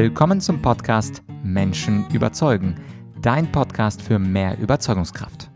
Willkommen zum Podcast Menschen überzeugen, dein Podcast für mehr Überzeugungskraft.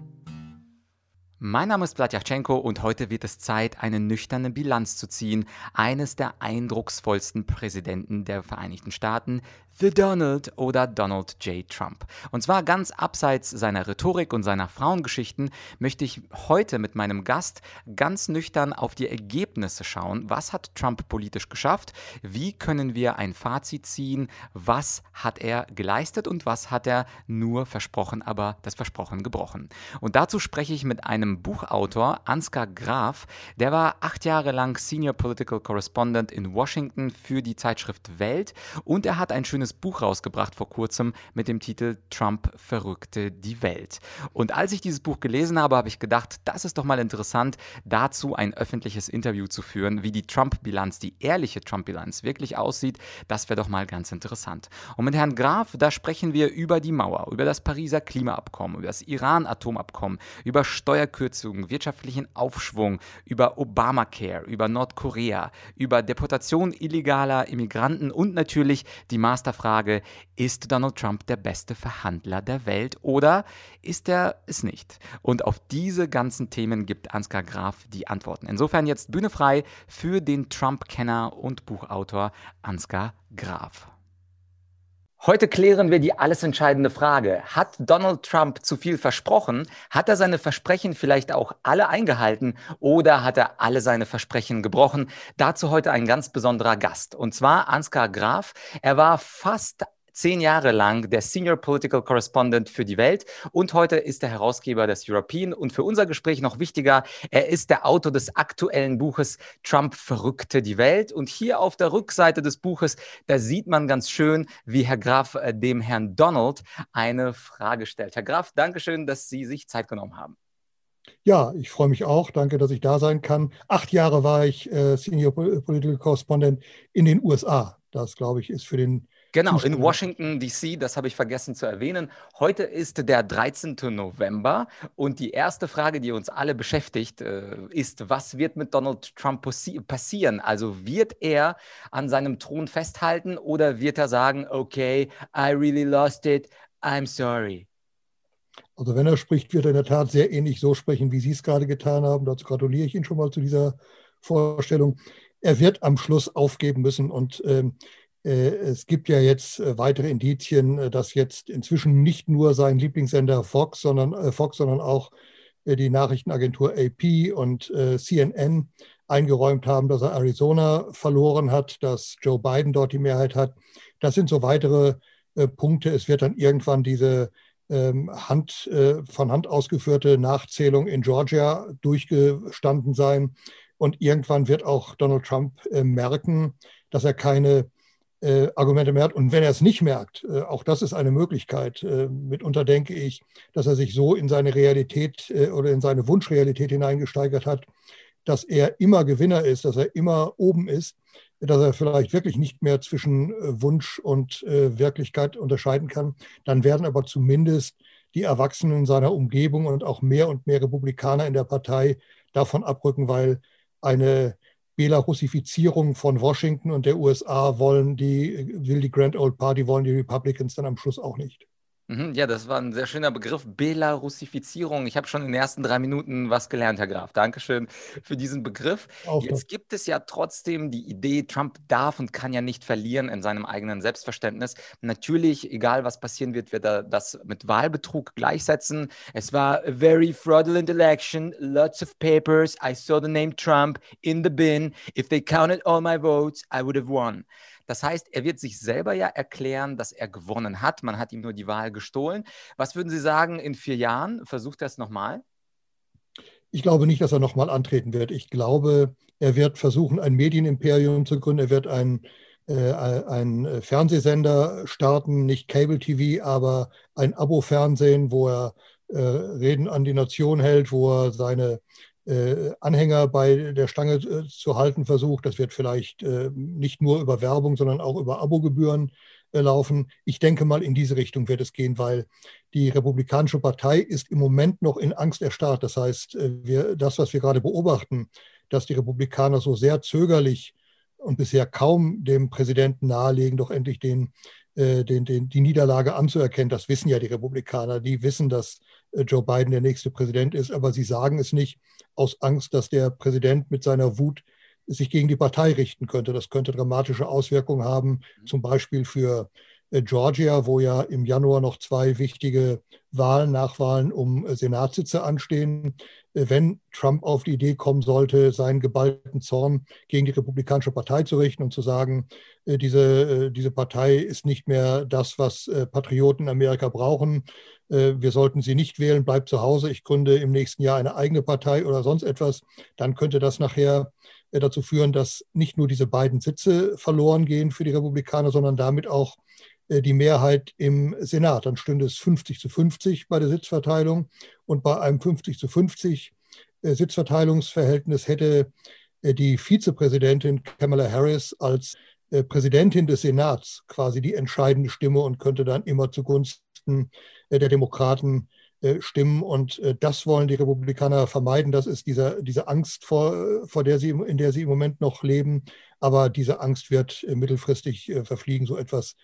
Mein Name ist Platjatschenko und heute wird es Zeit, eine nüchterne Bilanz zu ziehen, eines der eindrucksvollsten Präsidenten der Vereinigten Staaten, The Donald oder Donald J. Trump. Und zwar ganz abseits seiner Rhetorik und seiner Frauengeschichten möchte ich heute mit meinem Gast ganz nüchtern auf die Ergebnisse schauen. Was hat Trump politisch geschafft? Wie können wir ein Fazit ziehen? Was hat er geleistet und was hat er nur versprochen, aber das Versprochen gebrochen? Und dazu spreche ich mit einem Buchautor, Ansgar Graf. Der war acht Jahre lang Senior Political Correspondent in Washington für die Zeitschrift Welt und er hat ein schönes schönes Buch rausgebracht vor kurzem mit dem Titel Trump verrückte die Welt. Und als ich dieses Buch gelesen habe, habe ich gedacht, das ist doch mal interessant, dazu ein öffentliches Interview zu führen, wie die Trump-Bilanz, die ehrliche Trump-Bilanz wirklich aussieht. Das wäre doch mal ganz interessant. Und mit Herrn Graf, da sprechen wir über die Mauer, über das Pariser Klimaabkommen, über das Iran-Atomabkommen, über Steuerkürzungen, wirtschaftlichen Aufschwung, über Obamacare, über Nordkorea, über Deportation illegaler Immigranten und natürlich die Master Frage, ist Donald Trump der beste Verhandler der Welt oder ist er es nicht? Und auf diese ganzen Themen gibt Ansgar Graf die Antworten. Insofern jetzt Bühne frei für den Trump-Kenner und Buchautor Ansgar Graf. Heute klären wir die alles entscheidende Frage. Hat Donald Trump zu viel versprochen? Hat er seine Versprechen vielleicht auch alle eingehalten oder hat er alle seine Versprechen gebrochen? Dazu heute ein ganz besonderer Gast und zwar Ansgar Graf. Er war fast zehn Jahre lang der Senior Political Correspondent für die Welt und heute ist er Herausgeber des European und für unser Gespräch noch wichtiger, er ist der Autor des aktuellen Buches Trump verrückte die Welt und hier auf der Rückseite des Buches, da sieht man ganz schön, wie Herr Graf äh, dem Herrn Donald eine Frage stellt. Herr Graf, danke schön, dass Sie sich Zeit genommen haben. Ja, ich freue mich auch. Danke, dass ich da sein kann. Acht Jahre war ich äh, Senior Political Correspondent in den USA. Das, glaube ich, ist für den Genau, in Washington, DC, das habe ich vergessen zu erwähnen. Heute ist der 13. November und die erste Frage, die uns alle beschäftigt, äh, ist, was wird mit Donald Trump passieren? Also wird er an seinem Thron festhalten oder wird er sagen, okay, I really lost it, I'm sorry? Also wenn er spricht, wird er in der Tat sehr ähnlich so sprechen, wie Sie es gerade getan haben. Dazu gratuliere ich Ihnen schon mal zu dieser Vorstellung. Er wird am Schluss aufgeben müssen und ähm, äh, es gibt ja jetzt äh, weitere Indizien, äh, dass jetzt inzwischen nicht nur sein Lieblingssender Fox, sondern, Fox, sondern auch die Nachrichtenagentur AP und CNN eingeräumt haben, dass er Arizona verloren hat, dass Joe Biden dort die Mehrheit hat. Das sind so weitere Punkte. Es wird dann irgendwann diese ähm, Hand, von Hand ausgeführte Nachzählung in Georgia durchgestanden sein. Und irgendwann wird auch Donald Trump merken, dass er keine äh, Argumente mehr hat. Und wenn er es nicht merkt, äh, auch das ist eine Möglichkeit. Äh, mitunter denke ich, dass er sich so in seine Realität äh, oder in seine Wunschrealität hineingesteigert hat, dass er immer Gewinner ist, dass er immer oben ist, dass er vielleicht wirklich nicht mehr zwischen äh, Wunsch und äh, Wirklichkeit unterscheiden kann. Dann werden aber zumindest die Erwachsenen seiner Umgebung und auch mehr und mehr Republikaner in der Partei davon abrücken, weil eine Belarussifizierung von Washington und der USA wollen die, will die Grand Old Party, wollen die Republicans dann am Schluss auch nicht. Mhm, ja, das war ein sehr schöner Begriff, Belarussifizierung. Ich habe schon in den ersten drei Minuten was gelernt, Herr Graf. Dankeschön für diesen Begriff. Auch Jetzt gibt es ja trotzdem die Idee, Trump darf und kann ja nicht verlieren in seinem eigenen Selbstverständnis. Natürlich, egal was passieren wird, wird er das mit Wahlbetrug gleichsetzen. Es war a very fraudulent election, lots of papers. I saw the name Trump in the bin. If they counted all my votes, I would have won. Das heißt, er wird sich selber ja erklären, dass er gewonnen hat. Man hat ihm nur die Wahl gestohlen. Was würden Sie sagen in vier Jahren? Versucht er es nochmal? Ich glaube nicht, dass er nochmal antreten wird. Ich glaube, er wird versuchen, ein Medienimperium zu gründen. Er wird ein, äh, ein Fernsehsender starten, nicht Cable TV, aber ein Abo-Fernsehen, wo er äh, Reden an die Nation hält, wo er seine äh, Anhänger bei der Stange äh, zu halten versucht. Das wird vielleicht äh, nicht nur über Werbung, sondern auch über Abogebühren laufen. Ich denke mal, in diese Richtung wird es gehen, weil die Republikanische Partei ist im Moment noch in Angst erstarrt. Das heißt, wir, das, was wir gerade beobachten, dass die Republikaner so sehr zögerlich und bisher kaum dem Präsidenten nahelegen, doch endlich den, äh, den, den, die Niederlage anzuerkennen. Das wissen ja die Republikaner. Die wissen, dass äh, Joe Biden der nächste Präsident ist, aber sie sagen es nicht aus Angst, dass der Präsident mit seiner Wut sich gegen die Partei richten könnte. Das könnte dramatische Auswirkungen haben, zum Beispiel für äh, Georgia, wo ja im Januar noch zwei wichtige Wahlen, Nachwahlen um äh, Senatssitze anstehen. Äh, wenn Trump auf die Idee kommen sollte, seinen geballten Zorn gegen die Republikanische Partei zu richten und zu sagen, diese, diese Partei ist nicht mehr das, was Patrioten in Amerika brauchen. Wir sollten sie nicht wählen, bleibt zu Hause, ich gründe im nächsten Jahr eine eigene Partei oder sonst etwas, dann könnte das nachher dazu führen, dass nicht nur diese beiden Sitze verloren gehen für die Republikaner, sondern damit auch äh, die Mehrheit im Senat. Dann stünde es 50 zu 50 bei der Sitzverteilung. Und bei einem 50 zu 50 äh, Sitzverteilungsverhältnis hätte äh, die Vizepräsidentin Kamala Harris als Präsidentin des Senats quasi die entscheidende Stimme und könnte dann immer zugunsten der Demokraten stimmen. Und das wollen die Republikaner vermeiden. Das ist diese, diese Angst, vor, vor der sie, in der sie im Moment noch leben. Aber diese Angst wird mittelfristig verfliegen. So etwas äh,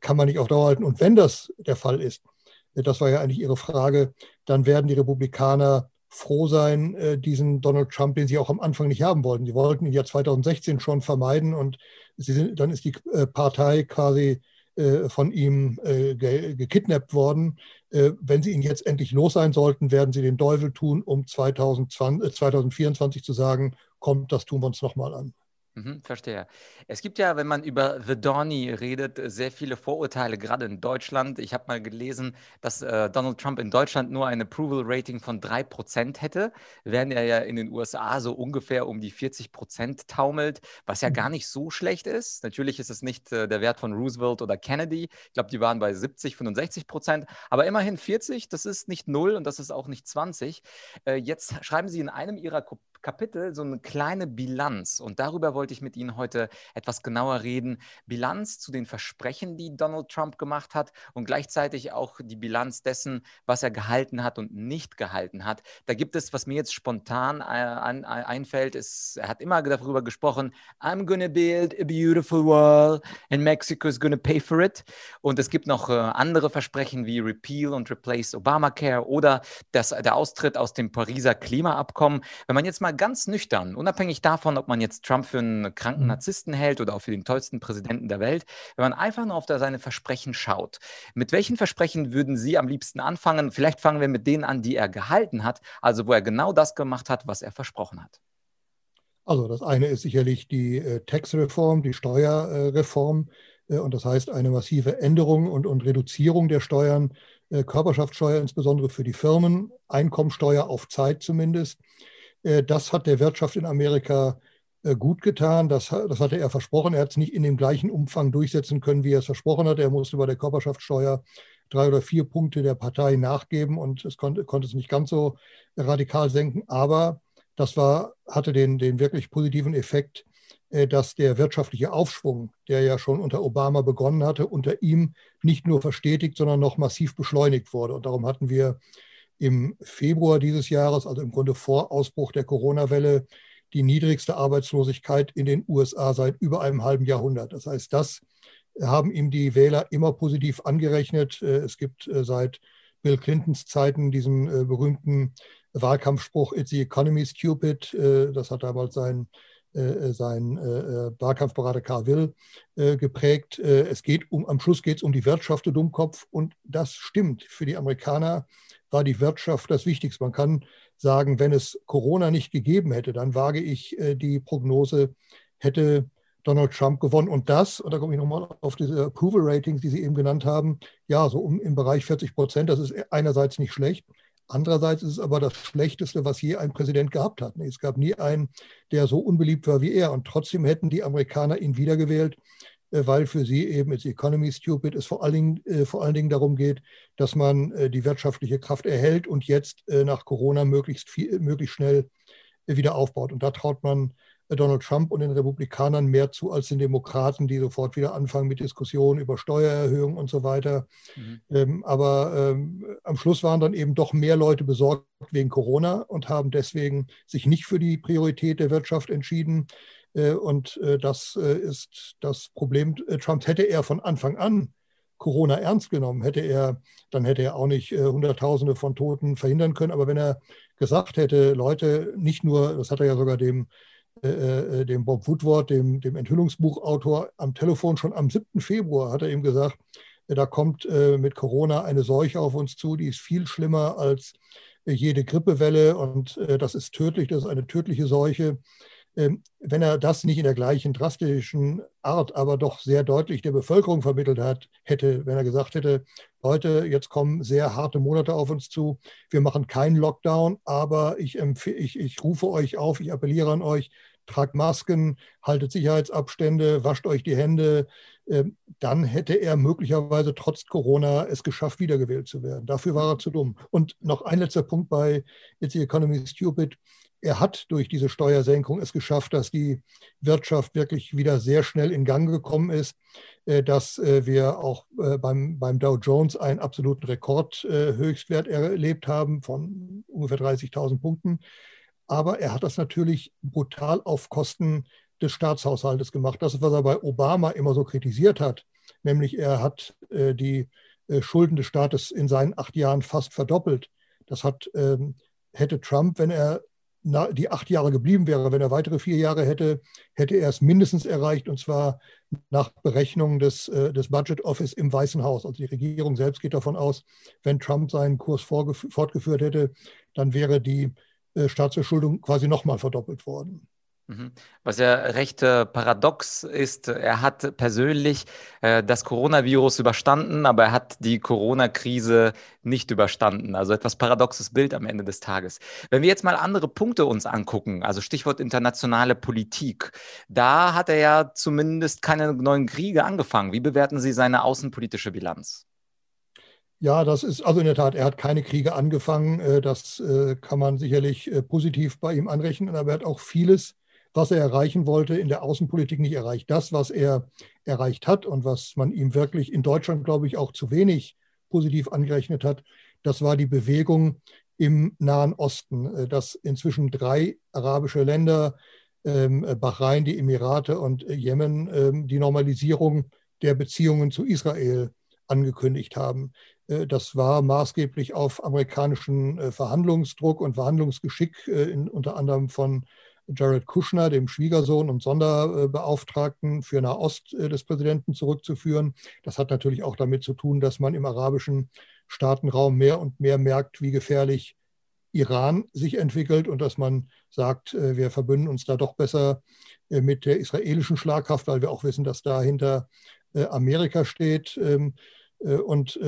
kann man nicht auf Dauer halten. Und wenn das der Fall ist, äh, das war ja eigentlich Ihre Frage, dann werden die Republikaner froh sein, äh, diesen Donald Trump, den sie auch am Anfang nicht haben wollten. Sie wollten ihn ja 2016 schon vermeiden und sind, dann ist die Partei quasi von ihm gekidnappt worden. Wenn sie ihn jetzt endlich los sein sollten, werden sie den Teufel tun, um 2020, 2024 zu sagen, kommt, das tun wir uns nochmal an. Mhm, verstehe. Es gibt ja, wenn man über The Donny redet, sehr viele Vorurteile, gerade in Deutschland. Ich habe mal gelesen, dass äh, Donald Trump in Deutschland nur ein Approval-Rating von 3% hätte, während er ja in den USA so ungefähr um die 40% taumelt, was ja gar mhm. nicht so schlecht ist. Natürlich ist es nicht äh, der Wert von Roosevelt oder Kennedy. Ich glaube, die waren bei 70, 65%, aber immerhin 40, das ist nicht 0 und das ist auch nicht 20. Äh, jetzt schreiben Sie in einem Ihrer Kapitel so eine kleine Bilanz und darüber wollte ich mit Ihnen heute etwas genauer reden. Bilanz zu den Versprechen, die Donald Trump gemacht hat und gleichzeitig auch die Bilanz dessen, was er gehalten hat und nicht gehalten hat. Da gibt es, was mir jetzt spontan äh, äh, einfällt, ist, er hat immer darüber gesprochen, I'm gonna build a beautiful wall and Mexico is gonna pay for it. Und es gibt noch äh, andere Versprechen wie Repeal und Replace Obamacare oder das, der Austritt aus dem Pariser Klimaabkommen. Wenn man jetzt mal ganz nüchtern, unabhängig davon, ob man jetzt Trump für einen kranken mhm. Narzissten hält oder auch für den tollsten Präsidenten der Welt, wenn man einfach nur auf seine Versprechen schaut. Mit welchen Versprechen würden Sie am liebsten anfangen? Vielleicht fangen wir mit denen an, die er gehalten hat, also wo er genau das gemacht hat, was er versprochen hat. Also das eine ist sicherlich die äh, Tax-Reform, die Steuerreform. Äh, und das heißt eine massive Änderung und, und Reduzierung der Steuern, äh, Körperschaftssteuer insbesondere für die Firmen, Einkommensteuer auf Zeit zumindest. Äh, das hat der Wirtschaft in Amerika äh, gut getan. Das, das hatte er versprochen. Er hat es nicht in dem gleichen Umfang durchsetzen können, wie er es versprochen hat. Er musste bei der Körperschaftssteuer drei oder vier Punkte der Partei nachgeben und es konnte, konnte es nicht ganz so radikal senken. Aber das war, hatte den, den wirklich positiven Effekt, äh, dass der wirtschaftliche Aufschwung, der ja schon unter Obama begonnen hatte, unter ihm nicht nur verstetigt, sondern noch massiv beschleunigt wurde. Und darum hatten wir im Februar dieses Jahres, also im Grunde vor Ausbruch der Corona-Welle, die niedrigste Arbeitslosigkeit in den USA seit über einem halben Jahrhundert. Das heißt, das haben ihm die Wähler immer positiv angerechnet. Äh, es gibt äh, seit Bill Clintons Zeiten diesen äh, berühmten Wahlkampfspruch, It's the economy stupid. Das hat damals sein, sein Wahlkampfberater Karl Will geprägt. Es geht um, am Schluss geht es um die Wirtschaft, du Dummkopf. Und das stimmt für die Amerikaner war die Wirtschaft das Wichtigste. Man kann sagen, wenn es Corona nicht gegeben hätte, dann wage ich äh, die Prognose, hätte Donald Trump gewonnen. Und das, und da komme ich nochmal auf diese Approval Ratings, die Sie eben genannt haben, ja, so um, im Bereich 40 Prozent, das ist einerseits nicht schlecht. Andererseits ist es aber das Schlechteste, was je ein Präsident gehabt hat. Es gab nie einen, der so unbeliebt war wie er. Und trotzdem hätten die Amerikaner ihn wiedergewählt. Äh, weil für sie eben it's economy stupid es vor allen, Dingen, äh, vor allen Dingen darum geht, dass man äh, die wirtschaftliche Kraft erhält und jetzt nach Corona möglichst, viel, möglichst schnell wieder aufbaut. Und da traut man Donald Trump und den Republikanern mehr zu als den Demokraten, die sofort wieder anfangen mit Diskussionen über Steuererhöhungen und so weiter. Mhm. Ähm, aber ähm, am Schluss waren dann eben doch mehr Leute besorgt wegen Corona und haben deswegen sich nicht für die Priorität der Wirtschaft entschieden, Und das ist das Problem. Trump hätte er von Anfang an Corona ernst genommen, hätte er, dann hätte er auch nicht Hunderttausende von Toten verhindern können. Aber wenn er gesagt hätte, Leute, nicht nur, das hat er ja sogar dem, äh, dem Bob Woodward, dem, dem Enthüllungsbuchautor, am Telefon schon am 7. Februar hat er ihm gesagt, da kommt äh, mit Corona eine Seuche auf uns zu, die ist viel schlimmer als jede Grippewelle und äh, das ist tödlich, das ist eine tödliche Seuche. Ähm, wenn er das nicht in der gleichen drastischen Art, aber doch sehr deutlich der Bevölkerung vermittelt hat, hätte, wenn er gesagt hätte, Leute, jetzt kommen sehr harte Monate auf uns zu, wir machen keinen Lockdown, aber ich, ich, ich rufe euch auf, ich appelliere an euch, tragt Masken, haltet Sicherheitsabstände, wascht euch die Hände, ähm, dann hätte er möglicherweise trotz Corona es geschafft, wiedergewählt zu werden. Dafür war er zu dumm. Und noch ein letzter Punkt bei It's the Economy Stupid. Er hat durch diese Steuersenkung es geschafft, dass die Wirtschaft wirklich wieder sehr schnell in Gang gekommen ist, äh, dass äh, wir auch äh, beim, beim Dow Jones einen absoluten Rekordhöchstwert erlebt haben von ungefähr 30.000 Punkten. Aber er hat das natürlich brutal auf Kosten des Staatshaushaltes gemacht. Das, was er bei Obama immer so kritisiert hat, nämlich er hat die Schulden des Staates in seinen acht Jahren fast verdoppelt. Das hat, ähm, hätte Trump, wenn er die acht Jahre geblieben wäre, wenn er weitere vier Jahre hätte, hätte er es mindestens erreicht und zwar nach Berechnungen des, äh, des Budget Office im Weißen Haus. Also die Regierung selbst geht davon aus, wenn Trump seinen Kurs fortgeführt hätte, dann wäre die äh, Staatsverschuldung quasi nochmal verdoppelt worden. Mhm. Was ja recht äh, paradox ist, er hat persönlich äh, das Coronavirus überstanden, aber er hat die Corona-Krise nicht überstanden. Also etwas paradoxes Bild am Ende des Tages. Wenn wir jetzt mal andere Punkte uns angucken, also Stichwort internationale Politik, da hat er ja zumindest keine neuen Kriege angefangen. Wie bewerten Sie seine außenpolitische Bilanz? Ja, das ist also in der Tat, er hat keine Kriege angefangen. Äh, das äh, kann man sicherlich äh, positiv bei ihm anrechnen, aber er hat auch vieles was er erreichen wollte, in der Außenpolitik nicht erreicht. Das, was er erreicht hat und was man ihm wirklich in Deutschland, glaube ich, auch zu wenig positiv angerechnet hat, das war die Bewegung im Nahen Osten, äh, dass inzwischen drei arabische Länder, ähm, Bahrain, die Emirate und Jemen, ähm, die Normalisierung der Beziehungen zu Israel angekündigt haben. Äh, das war maßgeblich auf amerikanischen äh, Verhandlungsdruck und Verhandlungsgeschick, unter anderem von Jared Kushner, dem Schwiegersohn und Sonderbeauftragten für Nahost äh, des Präsidenten, zurückzuführen. Das hat natürlich auch damit zu tun, dass man im arabischen Staatenraum mehr und mehr merkt, wie gefährlich Iran sich entwickelt und dass man sagt, äh, wir verbünden uns da doch besser äh, mit der israelischen Schlagkraft, weil wir auch wissen, dass dahinter Amerika steht. Ähm, und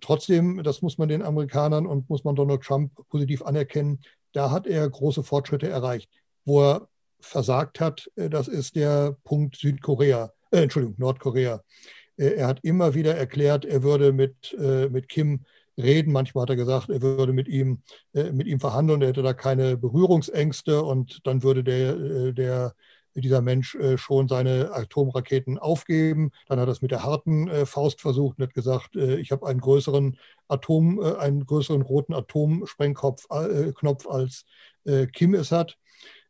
trotzdem, das muss man den Amerikanern und muss man Donald Trump positiv anerkennen, da hat er große Fortschritte erreicht wo er versagt hat, äh, das ist der Punkt Südkorea, äh, Entschuldigung, Nordkorea. Äh, er hat immer wieder erklärt, er würde mit, äh, mit Kim reden. Manchmal hat er gesagt, er würde mit ihm, mit ihm verhandeln, er hätte da keine Berührungsängste und dann würde der, der, dieser Mensch schon seine Atomraketen aufgeben. Dann hat er es mit der harten Faust versucht und hat gesagt, ich habe einen größeren Atom, einen größeren roten Atomsprengkopf Knopf als Kim es hat.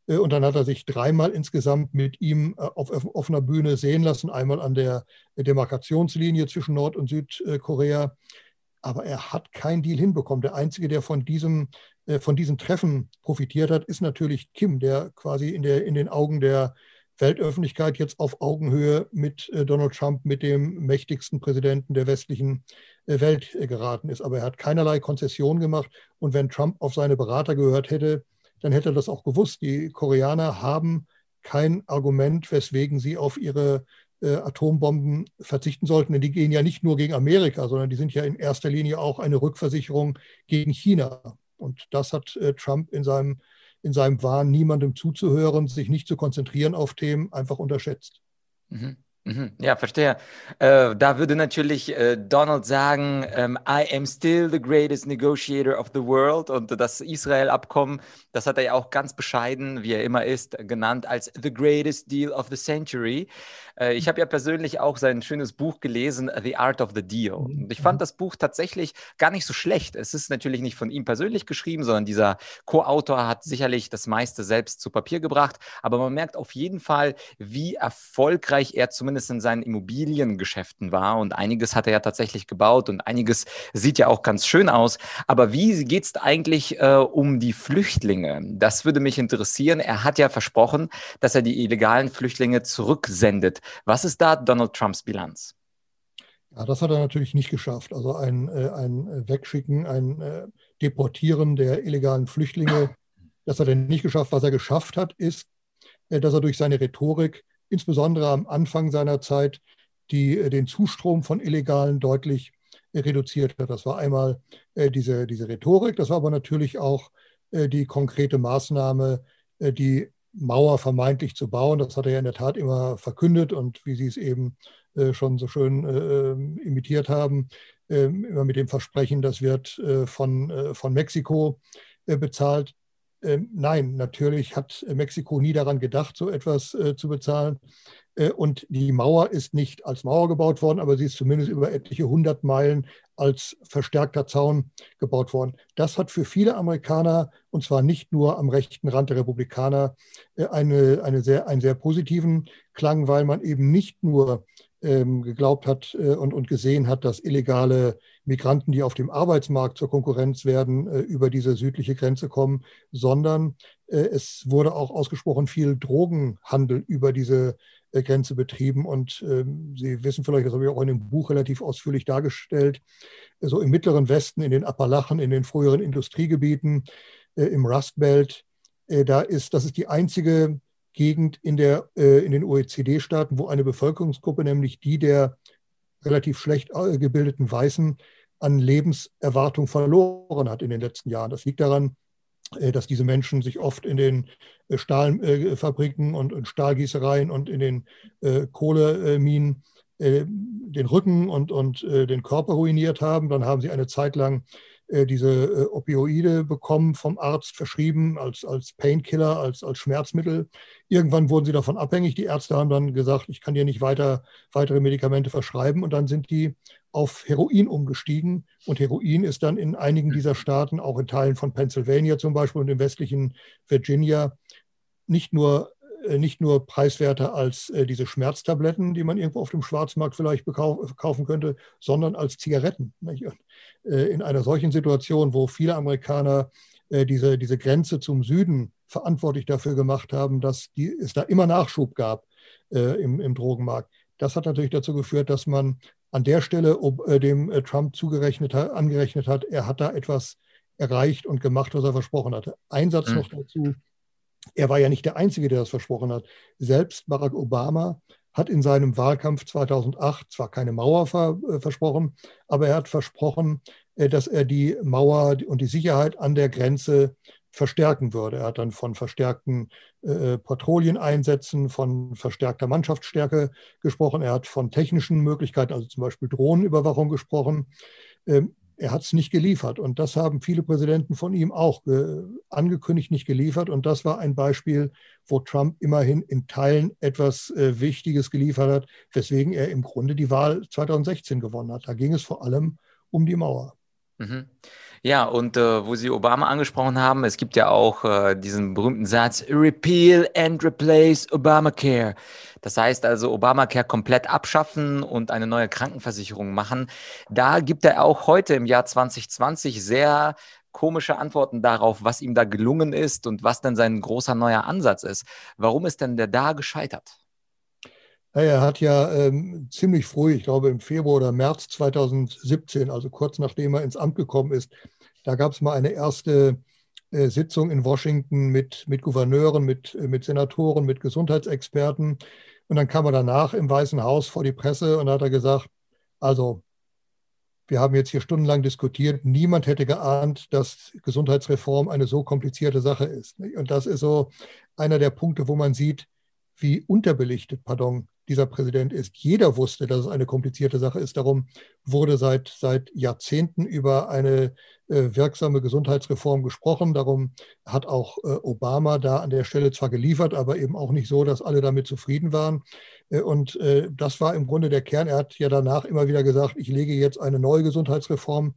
Äh, und dann hat er sich dreimal insgesamt mit ihm äh, auf offener Bühne sehen lassen, einmal an der Demarkationslinie zwischen Nord- und Südkorea. Aber er hat keinen Deal hinbekommen. Der Einzige, der von diesem, äh, von diesem Treffen profitiert hat, ist natürlich Kim, der quasi in, der, in den Augen der Weltöffentlichkeit jetzt auf Augenhöhe mit Donald Trump, mit dem mächtigsten Präsidenten der westlichen Welt geraten ist. Aber er hat keinerlei Konzession gemacht. Und wenn Trump auf seine Berater gehört hätte, dann hätte er das auch gewusst. Die Koreaner haben kein Argument, weswegen sie auf ihre äh, Atombomben verzichten sollten. Denn die gehen ja nicht nur gegen Amerika, sondern die sind ja in erster Linie auch eine Rückversicherung gegen China. Und das hat äh, Trump in seinem, in seinem Wahn, niemandem zuzuhören, sich nicht zu konzentrieren auf Themen, einfach unterschätzt. Mhm. Mhm. Ja, verstehe. Äh, da würde natürlich äh, Donald sagen, ähm, I am still the greatest negotiator of the world. Und das Israel-Abkommen, das hat er ja auch ganz bescheiden, wie er immer ist, genannt als the greatest deal of the century. Äh, ich habe ja persönlich auch sein schönes Buch gelesen, The Art of the Deal. Mhm, Und ich fand mhm. das Buch tatsächlich gar nicht so schlecht. Es ist natürlich nicht von ihm persönlich geschrieben, sondern dieser Co-Autor hat sicherlich das meiste selbst zu Papier gebracht. Aber man merkt auf jeden Fall, wie erfolgreich er zumindest in seinen Immobiliengeschäften war. Und einiges hat er ja tatsächlich gebaut und einiges sieht ja auch ganz schön aus. Aber wie geht es eigentlich äh, um die Flüchtlinge? Das würde mich interessieren. Er hat ja versprochen, dass er die illegalen Flüchtlinge zurücksendet. Was ist da Donald Trumps Bilanz? Ja, das hat er natürlich nicht geschafft. Also ein, äh, ein Wegschicken, ein äh, Deportieren der illegalen Flüchtlinge, das hat er nicht geschafft. Was er geschafft hat, ist, äh, dass er durch seine Rhetorik, insbesondere am Anfang seiner Zeit, die, den Zustrom von Illegalen deutlich reduziert hat. Das war einmal diese, diese Rhetorik, das war aber natürlich auch die konkrete Maßnahme, die Mauer vermeintlich zu bauen. Das hat er ja in der Tat immer verkündet und wie Sie es eben äh, schon so schön äh, ähm, imitiert haben, äh, immer mit dem Versprechen, das wird äh, von, von Mexiko bezahlt. Ähm, nein, natürlich hat Mexiko nie daran gedacht, so etwas zu bezahlen. Äh, und die Mauer ist nicht als Mauer gebaut worden, aber sie ist zumindest über etliche hundert Meilen als verstärkter Zaun gebaut worden. Das hat für viele Amerikaner, und zwar nicht nur am rechten Rand der Republikaner, äh, eine, eine sehr, einen sehr positiven Klang, weil man eben nicht nur ähm, geglaubt hat äh, und, und gesehen hat, dass illegale Migranten, die auf dem Arbeitsmarkt zur Konkurrenz werden, äh, über diese südliche Grenze kommen, sondern äh, es wurde auch ausgesprochen viel Drogenhandel über diese Grenze betrieben. Und ähm, Sie wissen vielleicht, das habe ich auch in dem Buch relativ ausführlich dargestellt, so im mittleren Westen, in den Appalachen, in den früheren Industriegebieten, im Rust Belt, da ist, das ist die einzige Gegend in, der, in den OECD-Staaten, wo eine Bevölkerungsgruppe, nämlich die der relativ schlecht gebildeten Weißen, an Lebenserwartung verloren hat in den letzten Jahren. Das liegt daran, äh, dass diese Menschen sich oft in den äh, Stahlfabriken und Stahlgießereien und in den äh, Kohleminen den Rücken und, und den Körper ruiniert haben. Dann haben sie eine Zeit lang diese Opioide bekommen, vom Arzt verschrieben als, als Painkiller, als, als Schmerzmittel. Irgendwann wurden sie davon abhängig. Die Ärzte haben dann gesagt, ich kann dir nicht weiter weitere Medikamente verschreiben. Und dann sind die auf Heroin umgestiegen. Und Heroin ist dann in einigen dieser Staaten, auch in Teilen von Pennsylvania zum Beispiel und im westlichen Virginia, nicht nur, äh, nicht nur preiswerter als äh, diese Schmerztabletten, die man irgendwo auf dem Schwarzmarkt vielleicht kaufen könnte, sondern als Zigaretten. Äh, in einer solchen Situation, wo viele Amerikaner diese, diese Grenze zum Süden verantwortlich dafür gemacht haben, dass die, es da immer Nachschub gab im, im Drogenmarkt. Das hat natürlich dazu geführt, dass man an der Stelle ob, äh, dem äh, Trump zugerechnet hat, angerechnet hat, er hat da etwas erreicht und gemacht, was er versprochen hatte. Ein Satz mhm. noch dazu. Er war ja nicht der Einzige, der das versprochen hat. Selbst Barack Obama hat in seinem Wahlkampf 2008 zwar keine Mauer äh, versprochen, aber er hat versprochen, äh, dass er die Mauer und die Sicherheit an der Grenze verstärken würde. Er hat dann von verstärkten äh, Patrouilleneinsätzen, von verstärkter Mannschaftsstärke gesprochen. Er hat von technischen Möglichkeiten, also zum Beispiel Drohnenüberwachung gesprochen. Ähm, er hat es nicht geliefert. Und das haben viele Präsidenten von ihm auch angekündigt, nicht geliefert. Und das war ein Beispiel, wo Trump immerhin in Teilen etwas äh, Wichtiges geliefert hat, weswegen er im Grunde die Wahl 2016 gewonnen hat. Da ging es vor allem um die Mauer. Mhm. Ja, und äh, wo Sie Obama angesprochen haben, es gibt ja auch äh, diesen berühmten Satz, Repeal and Replace Obamacare. Das heißt also, Obamacare komplett abschaffen und eine neue Krankenversicherung machen. Da gibt er auch heute im Jahr 2020 sehr komische Antworten darauf, was ihm da gelungen ist und was denn sein großer neuer Ansatz ist. Warum ist denn der da gescheitert? Er hat ja ähm, ziemlich früh, ich glaube im Februar oder März 2017, also kurz nachdem er ins Amt gekommen ist, da gab es mal eine erste äh, Sitzung in Washington mit, mit Gouverneuren, mit, äh, mit Senatoren, mit Gesundheitsexperten. Und dann kam er danach im Weißen Haus vor die Presse und hat er gesagt, also wir haben jetzt hier stundenlang diskutiert, niemand hätte geahnt, dass Gesundheitsreform eine so komplizierte Sache ist. Und das ist so einer der Punkte, wo man sieht, wie unterbelichtet, pardon, dieser Präsident ist. Jeder wusste, dass es eine komplizierte Sache ist. Darum wurde seit, seit Jahrzehnten über eine äh, wirksame Gesundheitsreform gesprochen. Darum hat auch äh, Obama da an der Stelle zwar geliefert, aber eben auch nicht so, dass alle damit zufrieden waren. Äh, und äh, das war im Grunde der Kern. Er hat ja danach immer wieder gesagt, ich lege jetzt eine neue Gesundheitsreform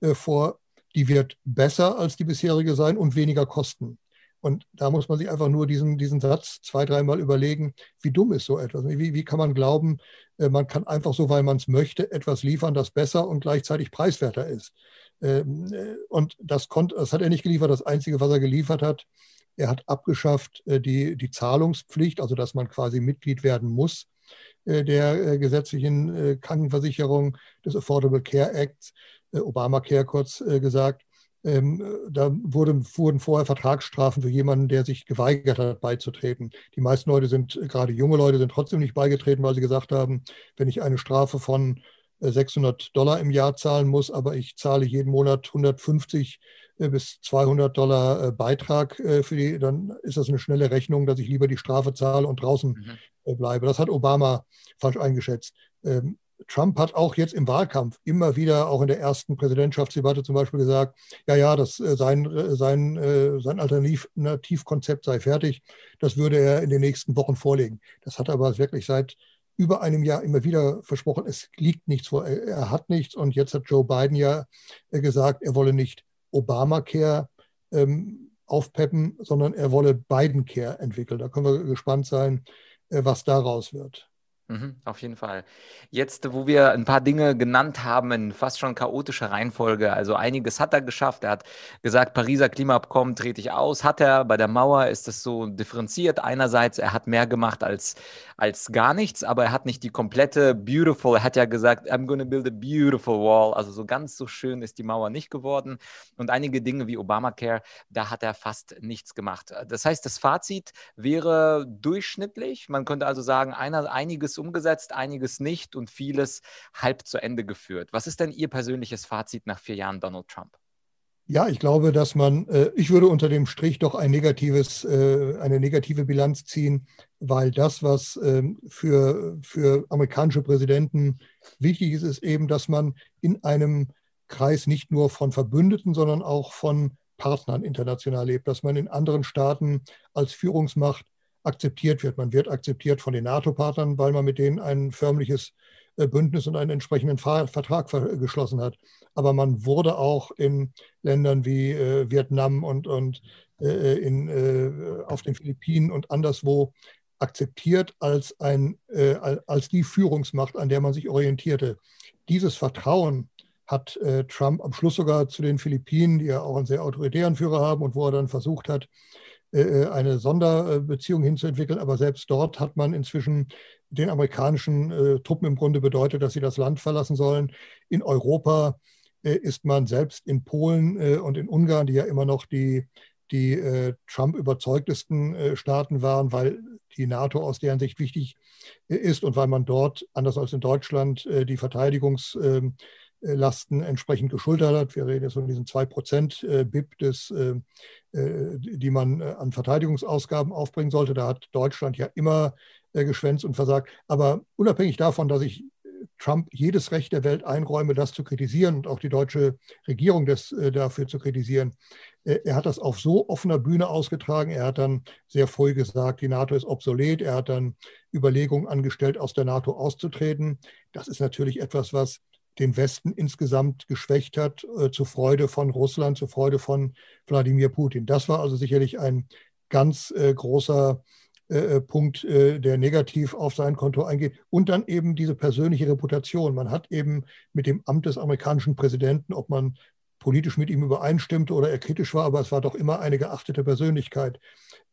äh, vor, die wird besser als die bisherige sein und weniger kosten. Und da muss man sich einfach nur diesen, diesen Satz zwei, dreimal überlegen, wie dumm ist so etwas? Wie, wie kann man glauben, äh, man kann einfach so, weil man es möchte, etwas liefern, das besser und gleichzeitig preiswerter ist? Ähm, äh, und das, konnte, das hat er nicht geliefert. Das Einzige, was er geliefert hat, er hat abgeschafft äh, die, die Zahlungspflicht, also dass man quasi Mitglied werden muss der gesetzlichen Krankenversicherung des Affordable Care Acts, Obamacare kurz gesagt. Ähm, da wurden, wurden vorher Vertragsstrafen für jemanden, der sich geweigert hat, beizutreten. Die meisten Leute sind, gerade junge Leute, sind trotzdem nicht beigetreten, weil sie gesagt haben, wenn ich eine Strafe von 600 äh, Dollar im Jahr zahlen muss, aber ich zahle jeden Monat 150 äh, bis 200 Dollar äh, Beitrag für die, dann ist das eine schnelle Rechnung, dass ich lieber die Strafe zahle und draußen mhm. bleibe. Das hat Obama falsch eingeschätzt. Trump hat auch jetzt im Wahlkampf immer wieder, auch in der ersten Präsidentschaftsdebatte zum Beispiel gesagt, ja, ja, das, äh, sein, äh, sein, äh, sein Alternativkonzept sei fertig. Das würde er in den nächsten Wochen vorlegen. Das hat er aber wirklich seit über einem Jahr immer wieder versprochen, es liegt nichts vor, er hat nichts. Und jetzt hat Joe Biden ja gesagt, er wolle nicht Obamacare ähm, aufpeppen, sondern er wolle Biden-Care entwickeln. Da können wir gespannt sein, was daraus wird. Mhm, auf jeden Fall. Jetzt, wo wir ein paar Dinge genannt haben in fast schon chaotischer Reihenfolge, also einiges hat er geschafft. Er hat gesagt, Pariser Klimaabkommen trete ich aus. Hat er bei der Mauer ist es so differenziert. Einerseits, er hat mehr gemacht als, als gar nichts, aber er hat nicht die komplette beautiful. Er hat ja gesagt, I'm gonna build a beautiful wall. Also so ganz so schön ist die Mauer nicht geworden. Und einige Dinge wie Obamacare, da hat er fast nichts gemacht. Das heißt, das Fazit wäre durchschnittlich. Man könnte also sagen, einer, einiges umgesetzt, einiges nicht und vieles halb zu Ende geführt. Was ist denn Ihr persönliches Fazit nach vier Jahren Donald Trump? Ja, ich glaube, dass man, äh, ich würde unter dem Strich doch ein negatives, äh, eine negative Bilanz ziehen, weil das, was ähm, für, für amerikanische Präsidenten wichtig ist, ist eben, dass man in einem Kreis nicht nur von Verbündeten, sondern auch von Partnern international lebt, dass man in anderen Staaten als Führungsmacht akzeptiert wird. Man wird akzeptiert von den NATO-Partnern, weil man mit denen ein förmliches äh, Bündnis und einen entsprechenden Vertrag geschlossen hat. Aber man wurde auch in Ländern wie äh, Vietnam und, und äh, in, auf den Philippinen und anderswo akzeptiert als, ein, als die Führungsmacht, an der man sich orientierte. Dieses Vertrauen hat Trump am Schluss sogar zu den Philippinen, die ja auch einen sehr autoritären Führer haben und wo er dann versucht hat, äh, äh, eine Sonderbeziehung hinzuentwickeln. Aber selbst dort hat man inzwischen den amerikanischen äh, Truppen im Grunde bedeutet, dass sie das Land verlassen sollen. In Europa ist man selbst in Polen und in Ungarn, die ja immer noch die, die Trump überzeugtesten Staaten waren, weil die NATO aus deren Sicht wichtig ist und weil man dort, anders als in Deutschland, die Verteidigungs- ähm, Lasten entsprechend geschultert hat. Wir reden jetzt von diesen 2% BIP, des, äh, äh, die man äh, an Verteidigungsausgaben aufbringen sollte. Da hat Deutschland ja immer geschwänzt und versagt. Aber unabhängig davon, dass ich Trump jedes Recht der Welt einräume, das zu kritisieren und auch die deutsche Regierung das, dafür zu kritisieren. Er hat das auf so offener Bühne ausgetragen. Er hat dann sehr früh gesagt, die NATO ist obsolet. Er hat dann Überlegungen angestellt, aus der NATO auszutreten. Das ist natürlich etwas, was den Westen insgesamt geschwächt hat, äh, zur Freude von Russland, zur Freude von Wladimir Putin. Das war also sicherlich ein ganz äh, großer äh, äh Punkt, äh, der negativ auf sein Konto eingeht. Und dann eben diese persönliche Reputation. Man hat eben mit dem Amt des amerikanischen Präsidenten, ob man politisch mit ihm übereinstimmte oder er kritisch war, aber es war doch immer eine geachtete Persönlichkeit.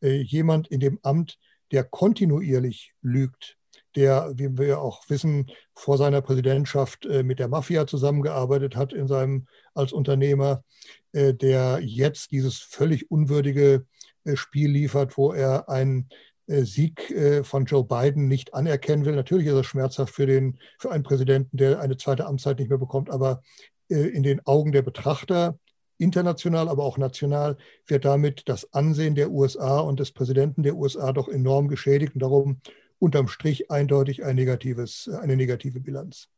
Äh, jemand in dem Amt, der kontinuierlich lügt, der, wie wir auch wissen, vor seiner Präsidentschaft äh, mit der Mafia zusammengearbeitet hat in seinem, als Unternehmer, äh, der jetzt dieses völlig unwürdige äh, Spiel liefert, wo er einen Sieg von Joe Biden nicht anerkennen will. Natürlich ist das schmerzhaft für, den, für einen Präsidenten, der eine zweite Amtszeit nicht mehr bekommt, aber in den Augen der Betrachter international, aber auch national wird damit das Ansehen der USA und des Präsidenten der USA doch enorm geschädigt und darum unterm Strich eindeutig ein negatives, eine negative Bilanz.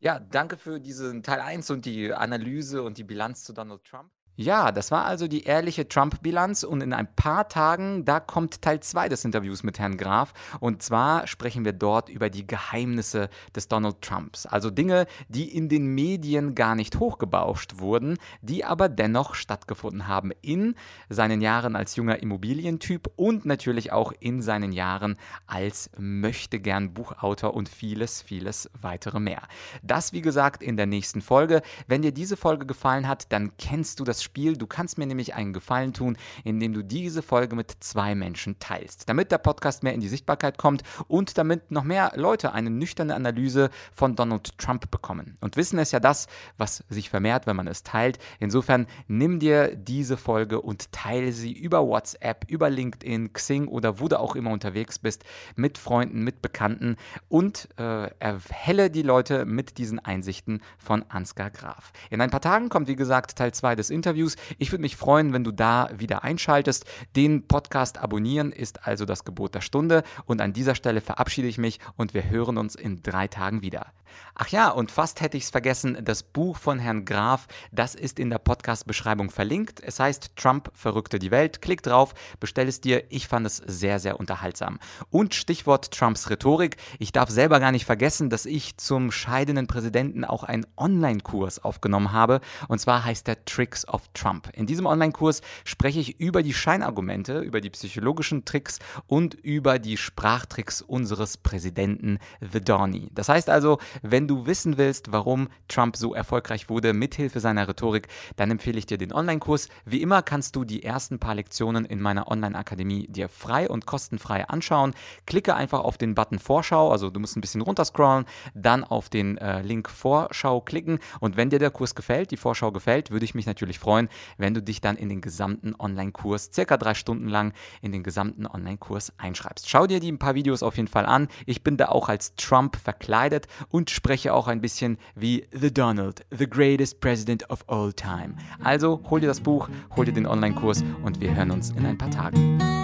Ja, danke für diesen Teil 1 und die Analyse und die Bilanz zu Donald Trump. Ja, das war also die ehrliche Trump-Bilanz und in ein paar Tagen, da kommt Teil 2 des Interviews mit Herrn Graf und zwar sprechen wir dort über die Geheimnisse des Donald Trumps, also Dinge, die in den Medien gar nicht hochgebauscht wurden, die aber dennoch stattgefunden haben in seinen Jahren als junger Immobilientyp und natürlich auch in seinen Jahren als möchtegern Buchautor und vieles, vieles weitere mehr. Das wie gesagt in der nächsten Folge. Wenn dir diese Folge gefallen hat, dann kennst du das Spiel. Du kannst mir nämlich einen Gefallen tun, indem du diese Folge mit zwei Menschen teilst, damit der Podcast mehr in die Sichtbarkeit kommt und damit noch mehr Leute eine nüchterne Analyse von Donald Trump bekommen. Und Wissen ist ja das, was sich vermehrt, wenn man es teilt. Insofern nimm dir diese Folge und teile sie über WhatsApp, über LinkedIn, Xing oder wo du auch immer unterwegs bist, mit Freunden, mit Bekannten und äh, erhelle die Leute mit diesen Einsichten von Ansgar Graf. In ein paar Tagen kommt, wie gesagt, Teil 2 des Interviews. Interviews. Ich würde mich freuen, wenn du da wieder einschaltest. Den Podcast abonnieren ist also das Gebot der Stunde. Und an dieser Stelle verabschiede ich mich und wir hören uns in drei Tagen wieder. Ach ja, und fast hätte ich es vergessen, das Buch von Herrn Graf, das ist in der Podcast-Beschreibung verlinkt. Es heißt Trump verrückte die Welt. Klick drauf, bestell es dir. Ich fand es sehr, sehr unterhaltsam. Und Stichwort Trumps Rhetorik. Ich darf selber gar nicht vergessen, dass ich zum scheidenden Präsidenten auch einen Online-Kurs aufgenommen habe. Und zwar heißt der Tricks of Trump. In diesem Online-Kurs spreche ich über die Scheinargumente, über die psychologischen Tricks und über die Sprachtricks unseres Präsidenten The Donny. Das heißt also, wenn du wissen willst, warum Trump so erfolgreich wurde mithilfe seiner Rhetorik, dann empfehle ich dir den Online-Kurs. Wie immer kannst du die ersten paar Lektionen in meiner Online-Akademie dir frei und kostenfrei anschauen. Klicke einfach auf den Button Vorschau, also du musst ein bisschen runterscrollen, dann auf den äh, Link Vorschau klicken und wenn dir der Kurs gefällt, die Vorschau gefällt, würde ich mich natürlich freuen, wenn du dich dann in den gesamten Online-Kurs, circa drei Stunden lang, in den gesamten Online-Kurs einschreibst. Schau dir die ein paar Videos auf jeden Fall an. Ich bin da auch als Trump verkleidet und spreche auch ein bisschen wie The Donald, the greatest president of all time. Also hol dir das Buch, hol dir den Online-Kurs und wir hören uns in ein paar Tagen.